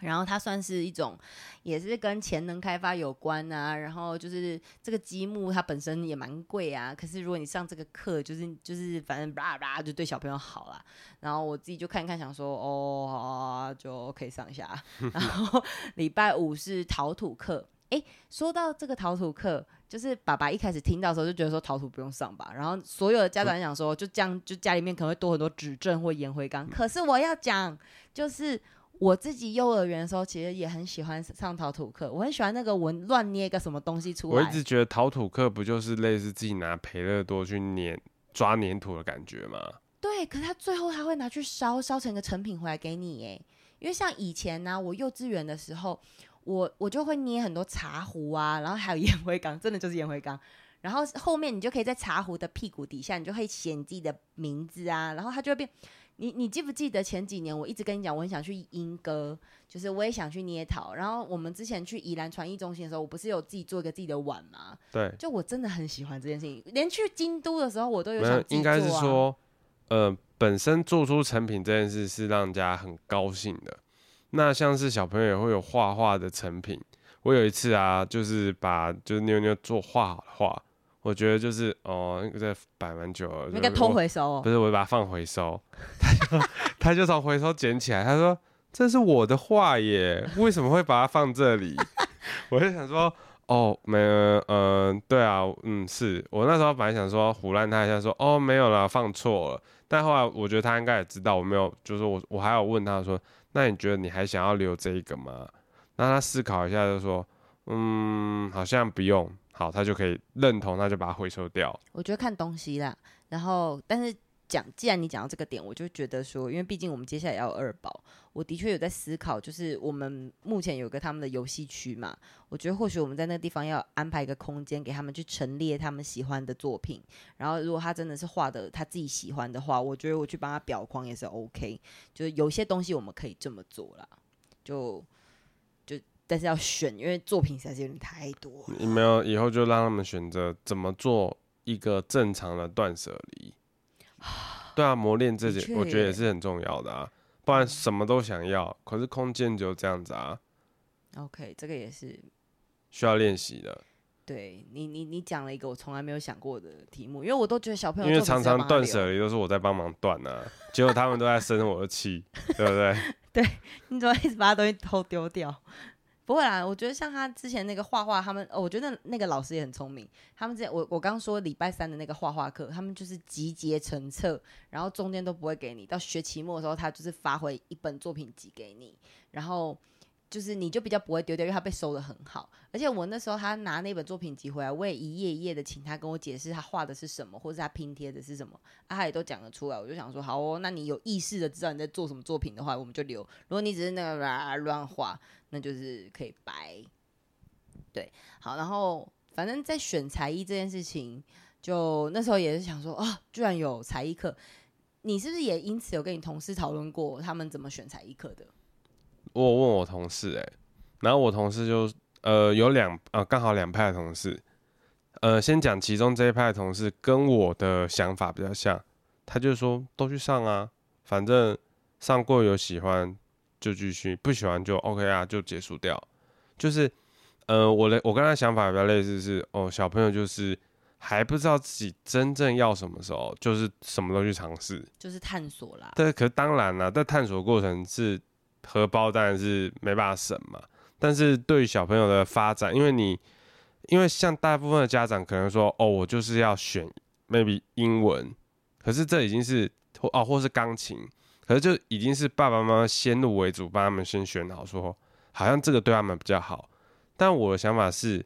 然后它算是一种，也是跟潜能开发有关啊。然后就是这个积木它本身也蛮贵啊。可是如果你上这个课，就是就是反正吧吧就对小朋友好啦。然后我自己就看一看，想说哦，好啊，就可以上一下。[laughs] 然后礼拜五是陶土课。诶，说到这个陶土课，就是爸爸一开始听到的时候就觉得说陶土不用上吧。然后所有的家长想说，就这样，就家里面可能会多很多指正或烟灰缸。可是我要讲，就是。我自己幼儿园的时候，其实也很喜欢上陶土课。我很喜欢那个我乱捏一个什么东西出来。我一直觉得陶土课不就是类似自己拿培乐多去捏抓黏土的感觉吗？对，可是他最后他会拿去烧，烧成一个成品回来给你耶。因为像以前呢、啊，我幼稚园的时候，我我就会捏很多茶壶啊，然后还有烟灰缸，真的就是烟灰缸。然后后面你就可以在茶壶的屁股底下，你就可以写你自己的名字啊，然后它就会变。你你记不记得前几年我一直跟你讲，我很想去莺歌，就是我也想去捏陶。然后我们之前去宜兰传艺中心的时候，我不是有自己做一个自己的碗吗？对，就我真的很喜欢这件事情。连去京都的时候，我都有想、啊。应该是说，呃，本身做出成品这件事是让人家很高兴的。那像是小朋友也会有画画的成品。我有一次啊，就是把就是妞妞做画好的画。我觉得就是哦，那个在摆蛮久了，那个偷回收。不是，我把它放回收，他就他就从回收捡起来，他说这是我的画耶，为什么会把它放这里？[laughs] 我就想说哦，没有，嗯、呃，对啊，嗯，是我那时候本来想说胡乱他一下说，哦没有啦，放错了。但后来我觉得他应该也知道我没有，就是我我还有问他说，那你觉得你还想要留这一个吗？那他思考一下就说，嗯，好像不用。好，他就可以认同，他就把它回收掉。我觉得看东西啦，然后但是。讲，既然你讲到这个点，我就觉得说，因为毕竟我们接下来要二宝，我的确有在思考，就是我们目前有个他们的游戏区嘛，我觉得或许我们在那个地方要安排一个空间给他们去陈列他们喜欢的作品，然后如果他真的是画的他自己喜欢的话，我觉得我去帮他裱框也是 OK，就是有些东西我们可以这么做啦，就但是要选，因为作品实在是有点太多。你没有以后就让他们选择怎么做一个正常的断舍离。对啊，磨练自己，我觉得也是很重要的啊。不然什么都想要，可是空间就这样子啊。OK，这个也是需要练习的。对你，你你讲了一个我从来没有想过的题目，因为我都觉得小朋友因为常常断舍离都是我在帮忙断啊，结果他们都在生我的气，对不对？[laughs] 对，你怎么一直把东西偷丢掉？不会啦，我觉得像他之前那个画画，他们哦，我觉得那个老师也很聪明。他们之前我我刚说礼拜三的那个画画课，他们就是集结成册，然后中间都不会给你。到学期末的时候，他就是发回一本作品集给你，然后。就是你就比较不会丢掉，因为他被收的很好。而且我那时候他拿那本作品集回来，我也一页一页的请他跟我解释他画的是什么，或者他拼贴的是什么，啊，他也都讲得出来。我就想说，好哦，那你有意识的知道你在做什么作品的话，我们就留。如果你只是那个乱画，那就是可以白。对，好，然后反正在选才艺这件事情，就那时候也是想说，啊，居然有才艺课，你是不是也因此有跟你同事讨论过他们怎么选才艺课的？我问我同事，哎，然后我同事就呃有两呃刚好两派的同事，呃先讲其中这一派的同事跟我的想法比较像，他就说都去上啊，反正上过有喜欢就继续，不喜欢就 OK 啊，就结束掉。就是呃我的我跟他想法比较类似是哦小朋友就是还不知道自己真正要什么时候，就是什么都去尝试，就是探索啦。对，可是当然啦，在探索过程是。荷包当然是没办法省嘛，但是对于小朋友的发展，因为你，因为像大部分的家长可能说，哦，我就是要选 maybe 英文，可是这已经是或哦或是钢琴，可是就已经是爸爸妈妈先入为主，帮他们先选好，说好像这个对他们比较好。但我的想法是，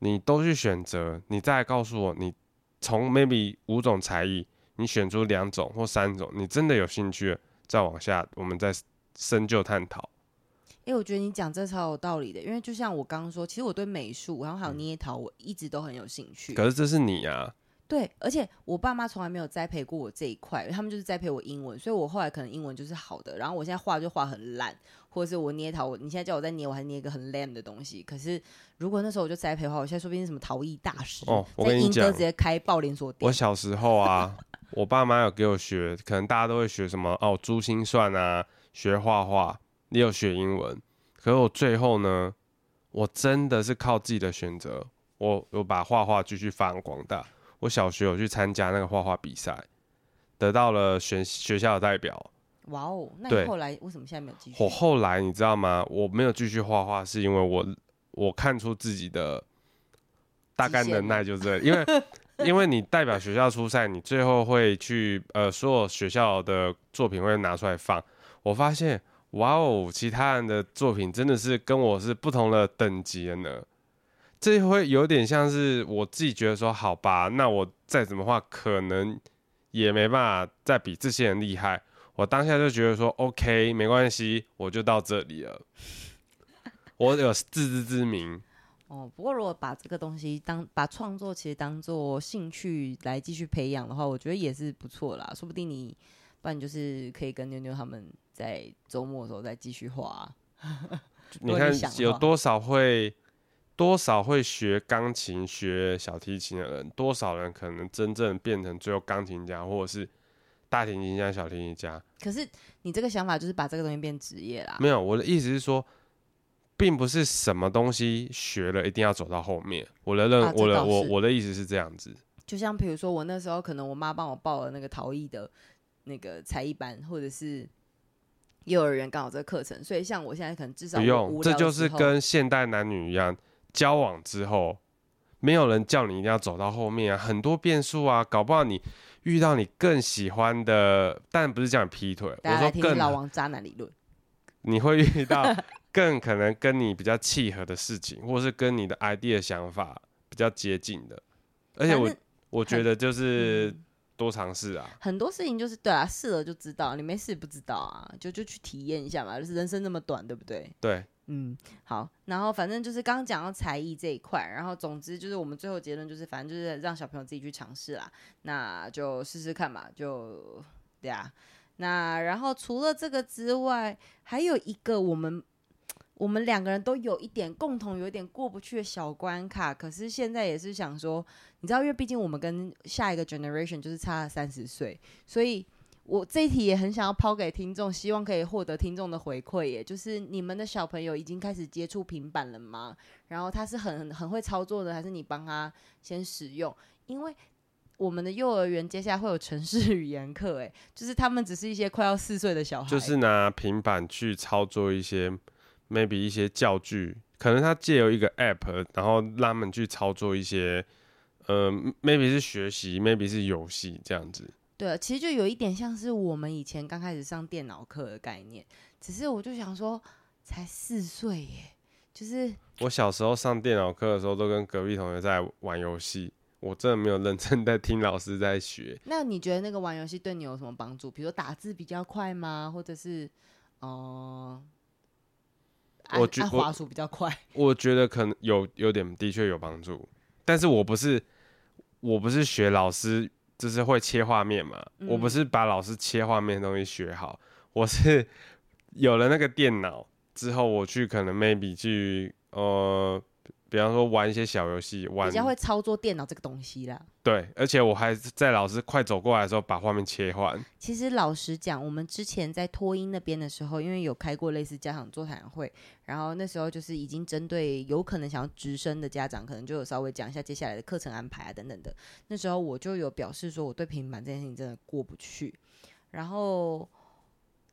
你都去选择，你再告诉我，你从 maybe 五种才艺，你选出两种或三种，你真的有兴趣，再往下，我们再。深究探讨，因为我觉得你讲这超有道理的，因为就像我刚刚说，其实我对美术，然后还有捏陶，我一直都很有兴趣。可是这是你啊，对，而且我爸妈从来没有栽培过我这一块，他们就是栽培我英文，所以我后来可能英文就是好的。然后我现在画就画很烂，或者是我捏陶，我你现在叫我再捏，我还捏一个很 lame 的东西。可是如果那时候我就栽培的话，我现在说不定是什么陶艺大师哦。我跟你讲，直接开爆连锁店。我小时候啊，我爸妈有给我学，可能大家都会学什么哦，珠心算啊。学画画，也有学英文，可是我最后呢，我真的是靠自己的选择，我我把画画继续发扬光大。我小学有去参加那个画画比赛，得到了选学校的代表。哇哦！那你后来为什么现在没有继续？我后来你知道吗？我没有继续画画，是因为我我看出自己的大概能耐就这，因为 [laughs] 因为你代表学校出赛，你最后会去呃，所有学校的作品会拿出来放。我发现，哇哦，其他人的作品真的是跟我是不同的等级的呢。这会有点像是我自己觉得说，好吧，那我再怎么画，可能也没办法再比这些人厉害。我当下就觉得说，OK，没关系，我就到这里了。我有自知之明。哦，不过如果把这个东西当把创作其实当做兴趣来继续培养的话，我觉得也是不错啦。说不定你，不然就是可以跟妞妞他们。在周末的时候再继续画啊。[laughs] 你看有多少会多少会学钢琴、学小提琴的人，多少人可能真正变成最后钢琴家，或者是大提琴家、小提琴家？可是你这个想法就是把这个东西变职业啦。没有，我的意思是说，并不是什么东西学了一定要走到后面。我的认，我的我我的意思是这样子。就像比如说，我那时候可能我妈帮我报了那个陶艺的那个才艺班，或者是。幼儿园刚好这个课程，所以像我现在可能至少不用，这就是跟现代男女一样，交往之后，没有人叫你一定要走到后面啊，很多变数啊，搞不好你遇到你更喜欢的，但不是叫你劈腿，我说更老王渣男理论，你会遇到更可能跟你比较契合的事情，或是跟你的 idea 想法比较接近的，而且我我觉得就是多尝试啊、嗯，很多事情就是对啊，试了就知道，你没试不知道啊，就就去体验一下嘛，就是人生那么短，对不对？对，嗯，好，然后反正就是刚刚讲到才艺这一块，然后总之就是我们最后结论就是，反正就是让小朋友自己去尝试啦，那就试试看吧，就对啊。那然后除了这个之外，还有一个我们我们两个人都有一点共同，有一点过不去的小关卡。可是现在也是想说，你知道，因为毕竟我们跟下一个 generation 就是差了三十岁，所以我这一题也很想要抛给听众，希望可以获得听众的回馈。也，就是你们的小朋友已经开始接触平板了吗？然后他是很很会操作的，还是你帮他先使用？因为我们的幼儿园接下来会有城市语言课，哎，就是他们只是一些快要四岁的小孩，就是拿平板去操作一些 maybe 一些教具，可能他借由一个 app，然后让他们去操作一些，呃，maybe 是学习，maybe 是游戏这样子。对，其实就有一点像是我们以前刚开始上电脑课的概念，只是我就想说，才四岁耶，就是我小时候上电脑课的时候，都跟隔壁同学在玩游戏。我真的没有认真在听老师在学。那你觉得那个玩游戏对你有什么帮助？比如说打字比较快吗？或者是，哦、呃，我觉得滑鼠比较快。[laughs] 我觉得可能有有点的确有帮助，但是我不是我不是学老师，就是会切画面嘛、嗯。我不是把老师切画面的东西学好，我是 [laughs] 有了那个电脑之后，我去可能 maybe 去呃。比方说玩一些小游戏，玩比较会操作电脑这个东西啦。对，而且我还在老师快走过来的时候把画面切换。其实老实讲，我们之前在托音那边的时候，因为有开过类似家长座谈会，然后那时候就是已经针对有可能想要直升的家长，可能就有稍微讲一下接下来的课程安排啊等等的。那时候我就有表示说，我对平板这件事情真的过不去，然后。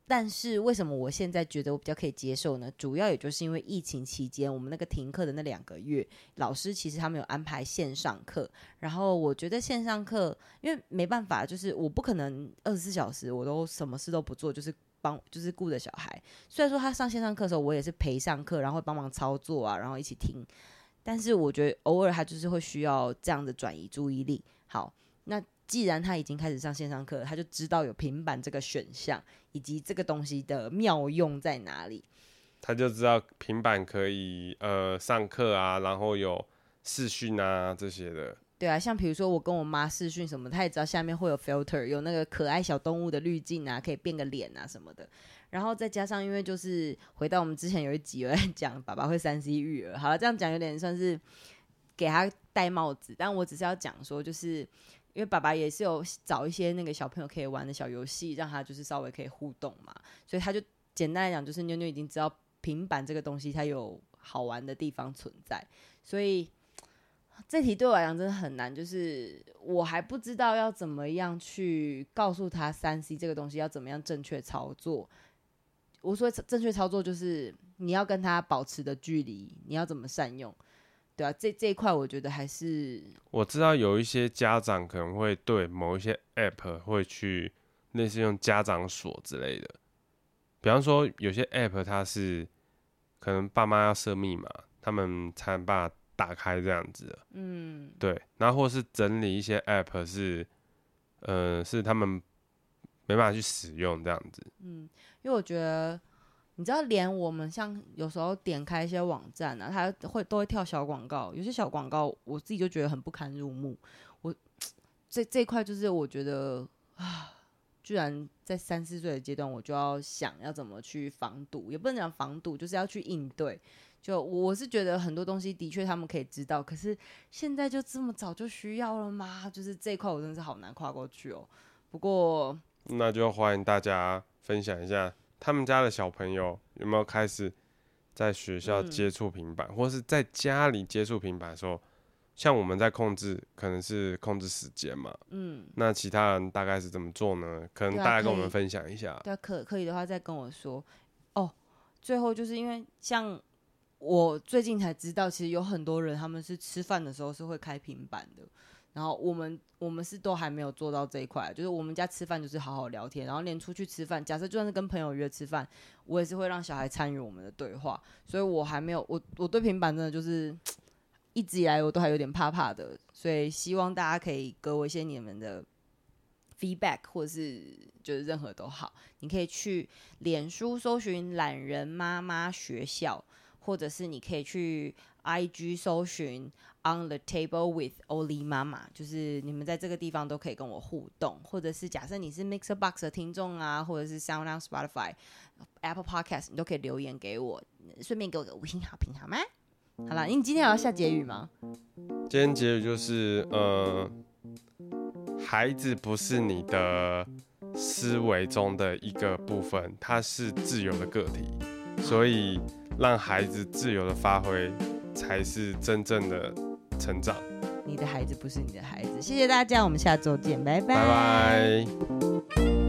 但是为什么我现在觉得我比较可以接受呢？主要也就是因为疫情期间，我们那个停课的那两个月，老师其实他们有安排线上课。然后我觉得线上课，因为没办法，就是我不可能二十四小时我都什么事都不做，就是帮就是顾着小孩。虽然说他上线上课的时候，我也是陪上课，然后会帮忙操作啊，然后一起听。但是我觉得偶尔他就是会需要这样的转移注意力。好，那。既然他已经开始上线上课，他就知道有平板这个选项，以及这个东西的妙用在哪里。他就知道平板可以呃上课啊，然后有视讯啊这些的。对啊，像比如说我跟我妈视讯什么，他也知道下面会有 filter，有那个可爱小动物的滤镜啊，可以变个脸啊什么的。然后再加上，因为就是回到我们之前有一集有在讲爸爸会三 C 育儿，好了，这样讲有点算是给他戴帽子，但我只是要讲说就是。因为爸爸也是有找一些那个小朋友可以玩的小游戏，让他就是稍微可以互动嘛，所以他就简单来讲，就是妞妞已经知道平板这个东西它有好玩的地方存在，所以这题对我来讲真的很难，就是我还不知道要怎么样去告诉他三 C 这个东西要怎么样正确操作。我说正确操作就是你要跟他保持的距离，你要怎么善用。对啊，这这一块我觉得还是我知道有一些家长可能会对某一些 app 会去类似用家长锁之类的，比方说有些 app 它是可能爸妈要设密码，他们才能把它打开这样子的。嗯，对，然后或是整理一些 app 是，呃，是他们没办法去使用这样子。嗯，因为我觉得。你知道，连我们像有时候点开一些网站啊，它会都会跳小广告，有些小广告我自己就觉得很不堪入目。我这这一块就是我觉得啊，居然在三四岁的阶段，我就要想要怎么去防堵，也不能讲防堵，就是要去应对。就我是觉得很多东西的确他们可以知道，可是现在就这么早就需要了吗？就是这一块我真的是好难跨过去哦。不过那就欢迎大家分享一下。他们家的小朋友有没有开始在学校接触平板，嗯，或是在家里接触平板的时候，像我们在控制，可能是控制时间嘛。嗯，那其他人大概是怎么做呢？可能大家跟我们分享一下。对啊，可可以的话再跟我说。哦，最后就是因为像我最近才知道，其实有很多人他们是吃饭的时候是会开平板的。然后我们我们是都还没有做到这一块，就是我们家吃饭就是好好聊天，然后连出去吃饭，假设就算是跟朋友约吃饭，我也是会让小孩参与我们的对话，所以我还没有我我对平板真的就是 [tsk] 一直以来我都还有点怕怕的，所以希望大家可以给我一些你们的 feedback，或是就是任何都好，你可以去脸书搜寻懒人妈妈学校，或者是你可以去 IG 搜寻 On the Table with Oli 妈妈，就是你们在这个地方都可以跟我互动，或者是假设你是 Mixer Box 的听众啊，或者是 SoundOn Spotify、Apple Podcast，你都可以留言给我，顺便给我个五星好评好吗？好了，你今天有要下结语吗？今天结语就是，呃，孩子不是你的思维中的一个部分，他是自由的个体，所以让孩子自由的发挥才是真正的成长。你的孩子不是你的孩子，谢谢大家，我们下周见，拜拜。拜拜。